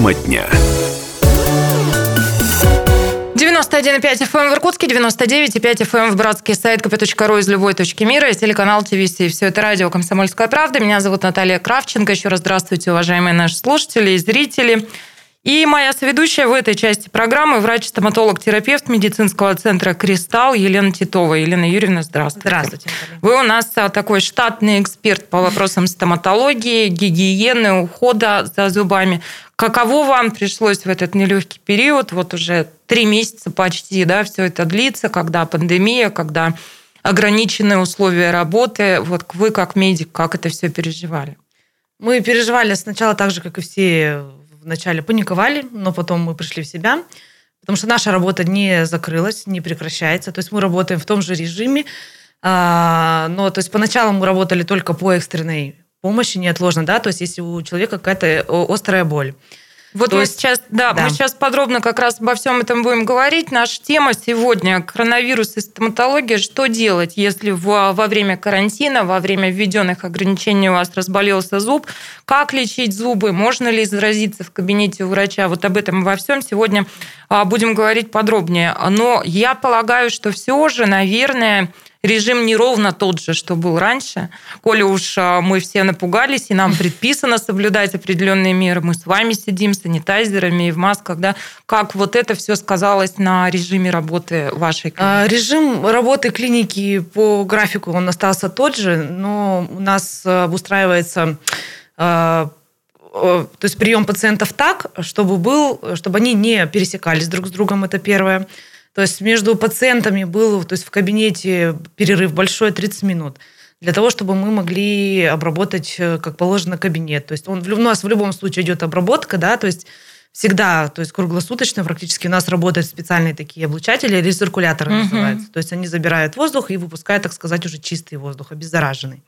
Тема дня. 91,5 FM в Иркутске, 99,5 FM в Братске, сайт kp.ru из любой точки мира и телеканал ТВС. И все это радио «Комсомольская правда». Меня зовут Наталья Кравченко. Еще раз здравствуйте, уважаемые наши слушатели и зрители. И моя соведущая в этой части программы врач-стоматолог-терапевт медицинского центра «Кристалл» Елена Титова. Елена Юрьевна, здравствуйте. Здравствуйте. Вы у нас а, такой штатный эксперт по вопросам стоматологии, гигиены, ухода за зубами. Каково вам пришлось в этот нелегкий период, вот уже три месяца почти, да, все это длится, когда пандемия, когда ограниченные условия работы. Вот вы как медик, как это все переживали? Мы переживали сначала так же, как и все вначале паниковали, но потом мы пришли в себя, потому что наша работа не закрылась, не прекращается. То есть мы работаем в том же режиме, а, но то есть поначалу мы работали только по экстренной помощи неотложно, да, то есть если у человека какая-то острая боль. Вот То мы есть, сейчас, да, да, мы сейчас подробно как раз обо всем этом будем говорить. Наша тема сегодня коронавирус и стоматология. Что делать, если в, во время карантина, во время введенных ограничений у вас разболелся зуб? Как лечить зубы? Можно ли заразиться в кабинете у врача? Вот об этом во всем сегодня а, будем говорить подробнее. Но я полагаю, что все же, наверное, режим не ровно тот же, что был раньше. Коли уж а, мы все напугались, и нам предписано соблюдать определенные меры, мы с вами сидим с санитайзерами и в масках, да, как вот это все сказалось на режиме работы вашей клиники? Режим работы клиники по графику, он остался тот же, но у нас обустраивается а, то есть прием пациентов так, чтобы был, чтобы они не пересекались друг с другом, это первое. То есть между пациентами был то есть в кабинете перерыв большой 30 минут для того, чтобы мы могли обработать, э, как положено, кабинет. То есть он, у нас в любом случае идет обработка, да, то есть всегда, то есть круглосуточно практически у нас работают специальные такие облучатели, рециркуляторы угу. называются. То есть они забирают воздух и выпускают, так сказать, уже чистый воздух, обеззараженный.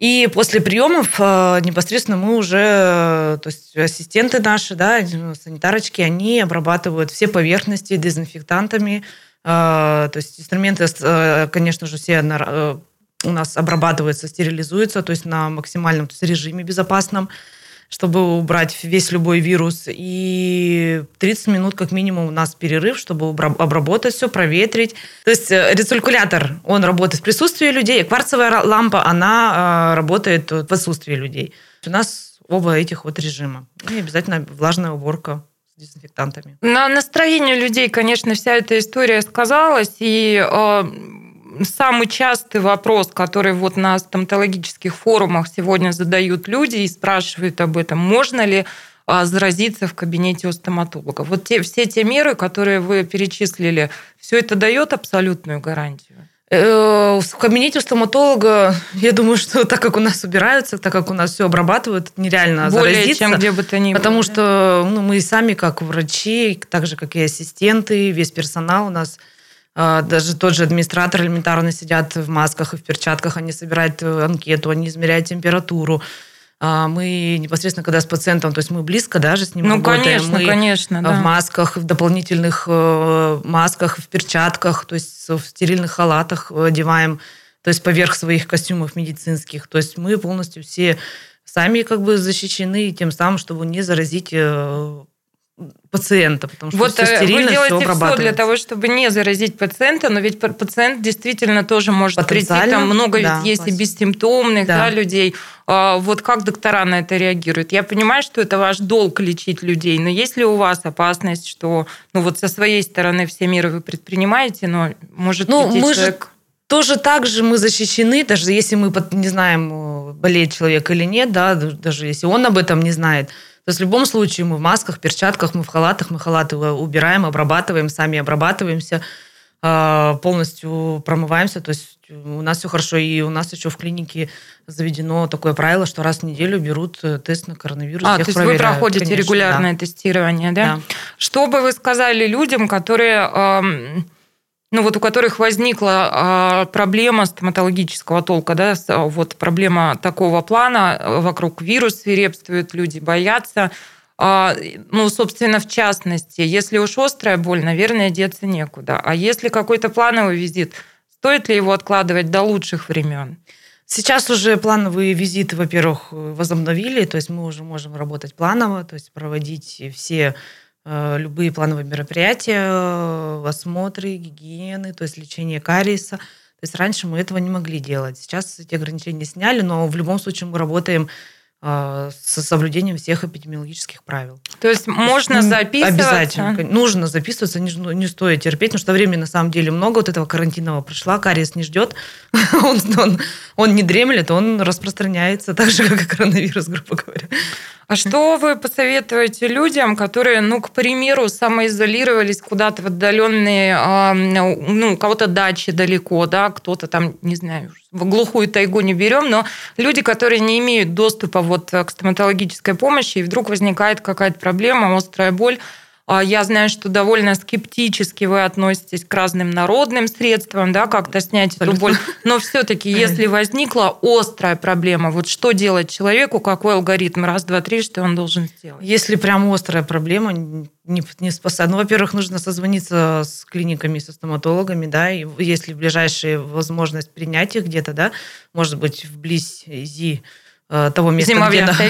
И после приемов э, непосредственно мы уже, э, то есть ассистенты наши, да, санитарочки, они обрабатывают все поверхности дезинфектантами. Э, то есть инструменты, конечно же, все у нас обрабатываются, стерилизуются, то есть на максимальном то есть режиме безопасном чтобы убрать весь любой вирус. И 30 минут как минимум у нас перерыв, чтобы обработать все, проветрить. То есть э, рециркулятор, он работает в присутствии людей, кварцевая лампа, она э, работает в отсутствии людей. У нас оба этих вот режима. И обязательно влажная уборка дезинфектантами. На настроение людей, конечно, вся эта история сказалась, и э, самый частый вопрос, который вот на стоматологических форумах сегодня задают люди и спрашивают об этом, можно ли а, заразиться в кабинете у стоматолога. Вот те, все те меры, которые вы перечислили, все это дает абсолютную гарантию? Э, в кабинете у стоматолога, я думаю, что так как у нас убираются, так как у нас все обрабатывают, нереально Более заразиться. чем где бы то ни было. Потому что ну, мы сами, как врачи, так же, как и ассистенты, весь персонал у нас – даже тот же администратор элементарно сидят в масках и в перчатках, они собирают э, анкету, они измеряют температуру. А, мы непосредственно, когда с пациентом, то есть мы близко даже с ним ну, работаем. конечно, мы конечно, да. В масках, в дополнительных э, масках, в перчатках, то есть в стерильных халатах одеваем, то есть поверх своих костюмов медицинских. То есть мы полностью все сами как бы защищены тем самым, чтобы не заразить э, пациента, потому что вот все стерильно, вы делаете все, все для того, чтобы не заразить пациента, но ведь пациент действительно тоже может прийти, там много да, ведь есть и бессимптомных да. Да, людей. А, вот как доктора на это реагируют? Я понимаю, что это ваш долг лечить людей, но есть ли у вас опасность, что ну вот со своей стороны все меры вы предпринимаете, но может ну, мы человек... Же тоже так же мы защищены, даже если мы не знаем, болеет человек или нет, да, даже если он об этом не знает – то есть в любом случае мы в масках, перчатках, мы в халатах, мы халаты убираем, обрабатываем, сами обрабатываемся, а, полностью промываемся. То есть у нас все хорошо. И у нас еще в клинике заведено такое правило, что раз в неделю берут э, тест на коронавирус. А, то есть проверяют. вы проходите Конечно, регулярное да. тестирование, да? да? Что бы вы сказали людям, которые ну вот у которых возникла а, проблема стоматологического толка, да, вот проблема такого плана, э, вокруг вирус свирепствует, люди боятся. А, ну, собственно, в частности, если уж острая боль, наверное, деться некуда. А если какой-то плановый визит, стоит ли его откладывать до лучших времен? Сейчас уже плановые визиты, во-первых, возобновили, то есть мы уже можем работать планово, то есть проводить все любые плановые мероприятия, э, осмотры, гигиены, то есть лечение кариеса. То есть раньше мы этого не могли делать. Сейчас эти ограничения сняли, но в любом случае мы работаем с соблюдением всех эпидемиологических правил. То есть можно записываться? Обязательно. Нужно записываться, не, не стоит терпеть, потому что времени на самом деле много. Вот этого карантинного прошла, кариес не ждет, он, он, он не дремлет, он распространяется так же, как и коронавирус, грубо говоря. А что вы посоветуете людям, которые, ну, к примеру, самоизолировались куда-то в отдаленные, ну, у кого-то дачи далеко, да, кто-то там, не знаю, в глухую тайгу не берем, но люди, которые не имеют доступа вот к стоматологической помощи, и вдруг возникает какая-то проблема, острая боль, я знаю, что довольно скептически вы относитесь к разным народным средствам, да, как-то снять Абсолютно. эту боль. Но все-таки, если возникла острая проблема, вот что делать человеку, какой алгоритм, раз, два, три, что он должен сделать? Если прям острая проблема, не, не спасать. Ну, во-первых, нужно созвониться с клиниками, со стоматологами, да, и если ближайшая возможность принять их где-то, да, может быть, вблизи э, того места,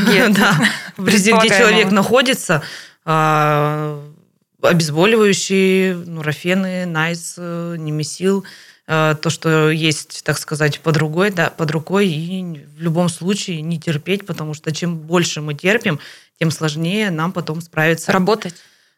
где, да, где человек находится, а, обезболивающие, нурофены, найс, немесил, э, то, что есть, так сказать, под рукой, да, под рукой, и в любом случае не терпеть, потому что чем больше мы терпим, тем сложнее нам потом справиться. Работать.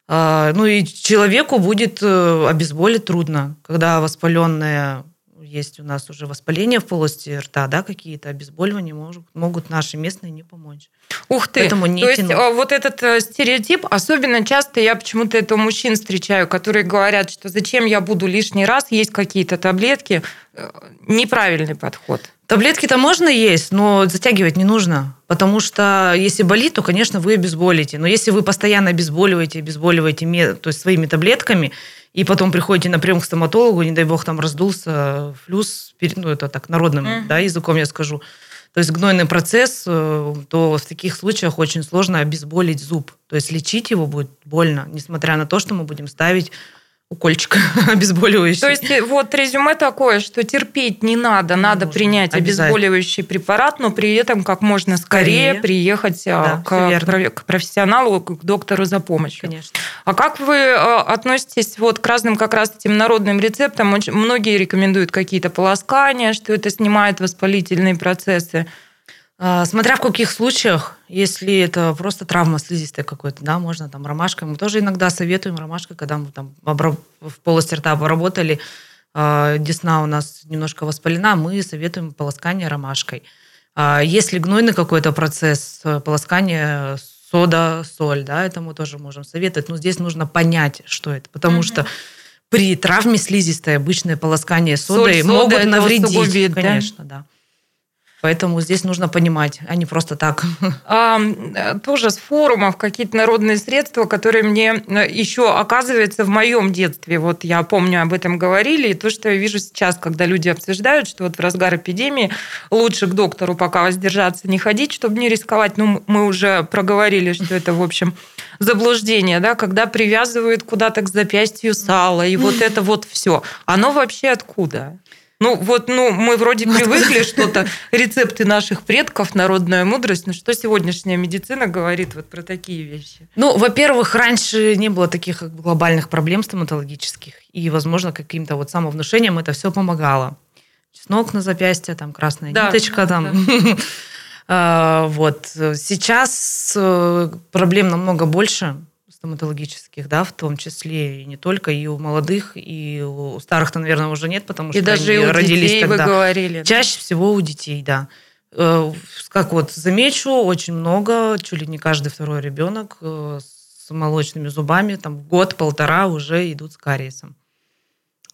А, ну и человеку будет э, обезболить трудно, когда воспаленная есть у нас уже воспаление в полости рта, да, какие-то обезболивания могут, могут наши местные не помочь. Ух ты! Поэтому не То тянуть. есть а, вот этот э, стереотип, особенно часто я почему-то это у мужчин встречаю, которые говорят, что зачем я буду лишний раз есть какие-то таблетки. Э, неправильный подход. Таблетки-то можно есть, но затягивать не нужно. Потому что если болит, то, конечно, вы обезболите. Но если вы постоянно обезболиваете, обезболиваете то есть своими таблетками, и потом приходите на прием к стоматологу, не дай бог там раздулся флюс, ну это так народным mm. да, языком я скажу, то есть гнойный процесс, э, то в таких случаях очень сложно обезболить зуб. То есть лечить его будет больно, несмотря на то, что мы будем ставить укольчик обезболивающий. То есть вот резюме такое, что терпеть не надо, надо Нужно. принять обезболивающий препарат, но при этом как можно скорее, скорее. приехать а, да, к, к профессионалу, к доктору за помощью. Конечно. А как вы а, относитесь вот к разным как раз этим народным рецептам? Очень, многие рекомендуют какие-то полоскания, что это снимает воспалительные процессы. А, смотря в каких случаях, если это просто травма слизистой какой-то, да, можно там ромашкой. Мы тоже иногда советуем ромашкой, когда мы там в полости рта поработали, а, десна у нас немножко воспалена, мы советуем полоскание ромашкой. А, если гнойный какой-то процесс, полоскание сода, соль, да, это мы тоже можем советовать. Но здесь нужно понять, что это, потому mm-hmm. что при травме слизистой обычное полоскание содой Соль, могут сода навредить. Усугубит, конечно, да. да. Поэтому здесь нужно понимать, а не просто так. А, тоже с форумов какие-то народные средства, которые мне э, еще оказывается в моем детстве. Вот я помню, об этом говорили. И то, что я вижу сейчас, когда люди обсуждают, что вот в разгар эпидемии лучше к доктору пока воздержаться, не ходить, чтобы не рисковать. Ну, мы уже проговорили, что это, в общем, заблуждение, да, когда привязывают куда-то к запястью сало, и вот это вот все. Оно вообще откуда? Ну, вот, ну, мы вроде привыкли что-то, рецепты наших предков, народная мудрость, но что сегодняшняя медицина говорит вот про такие вещи? Ну, во-первых, раньше не было таких глобальных проблем стоматологических, и, возможно, каким-то вот самовнушением это все помогало. Чеснок на запястье, там красная да, ниточка, там... Да. А, вот. Сейчас э, проблем намного больше, стоматологических, да, в том числе и не только, и у молодых, и у старых-то, наверное, уже нет, потому и что даже они у родились детей тогда. вы говорили. Чаще всего у детей, да. Э, как вот замечу, очень много, чуть ли не каждый второй ребенок э, с молочными зубами, там год-полтора уже идут с кариесом,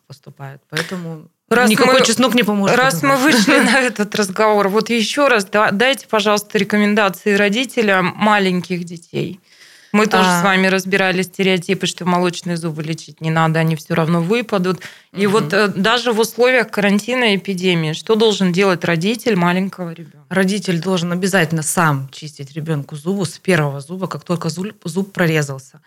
поступают. Поэтому Раз Никакой мы, чеснок не поможет. Раз мы вышли на этот разговор, вот еще раз дайте, пожалуйста, рекомендации родителям маленьких детей. Мы тоже а... с вами разбирали стереотипы, что молочные зубы лечить не надо, они все равно выпадут. И угу. вот э, даже в условиях карантина и эпидемии, что должен делать родитель маленького ребенка? Родитель должен обязательно сам чистить ребенку зубы с первого зуба, как только зуб, зуб прорезался.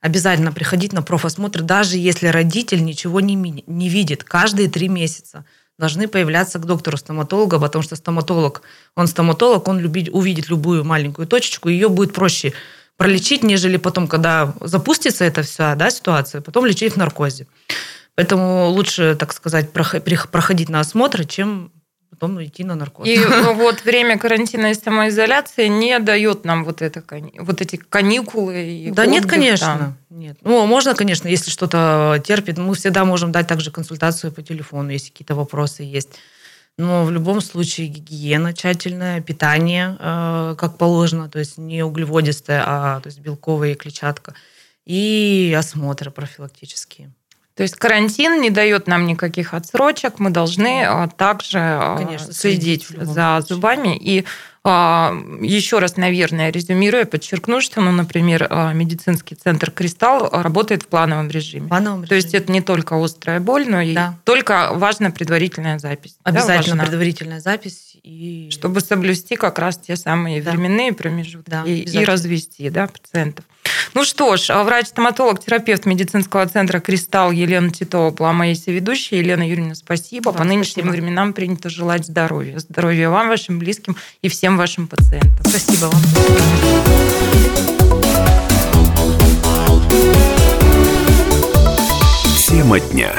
Обязательно приходить на профосмотр, даже если родитель ничего не, не видит, каждые три месяца. должны появляться к доктору стоматолога, потому что стоматолог, он стоматолог, он любит, увидит любую маленькую точечку, ее будет проще пролечить, нежели потом, когда запустится эта вся да, ситуация, потом лечить в наркозе. Поэтому лучше, так сказать, проходить на осмотры, чем потом идти на наркоз. И вот время карантина и самоизоляции не дает нам вот, это, вот эти каникулы. И да нет, конечно. Там. Нет. Ну, можно, конечно, если что-то терпит. Мы всегда можем дать также консультацию по телефону, если какие-то вопросы есть. Но в любом случае гигиена тщательная, питание э, как положено, то есть не углеводистое, а то есть белковая и клетчатка. И осмотры профилактические. То есть карантин не дает нам никаких отсрочек, мы должны а, также а, Конечно, следить за зубами. И еще раз, наверное, резюмируя, подчеркну, что, ну, например, медицинский центр «Кристалл» работает в плановом режиме. Плановом режиме. То есть это не только острая боль, но и да. только важна предварительная запись. Обязательно да, предварительная запись. И... Чтобы соблюсти как раз те самые да. временные промежутки да, и, и развести да, пациентов. Ну что ж, а врач-стоматолог, терапевт медицинского центра «Кристалл» Елена Титова была моей соведущей. Елена Юрьевна, спасибо. Да, По нынешним спасибо. временам принято желать здоровья. Здоровья вам, вашим близким и вашим пациентам. Спасибо вам. Тема дня.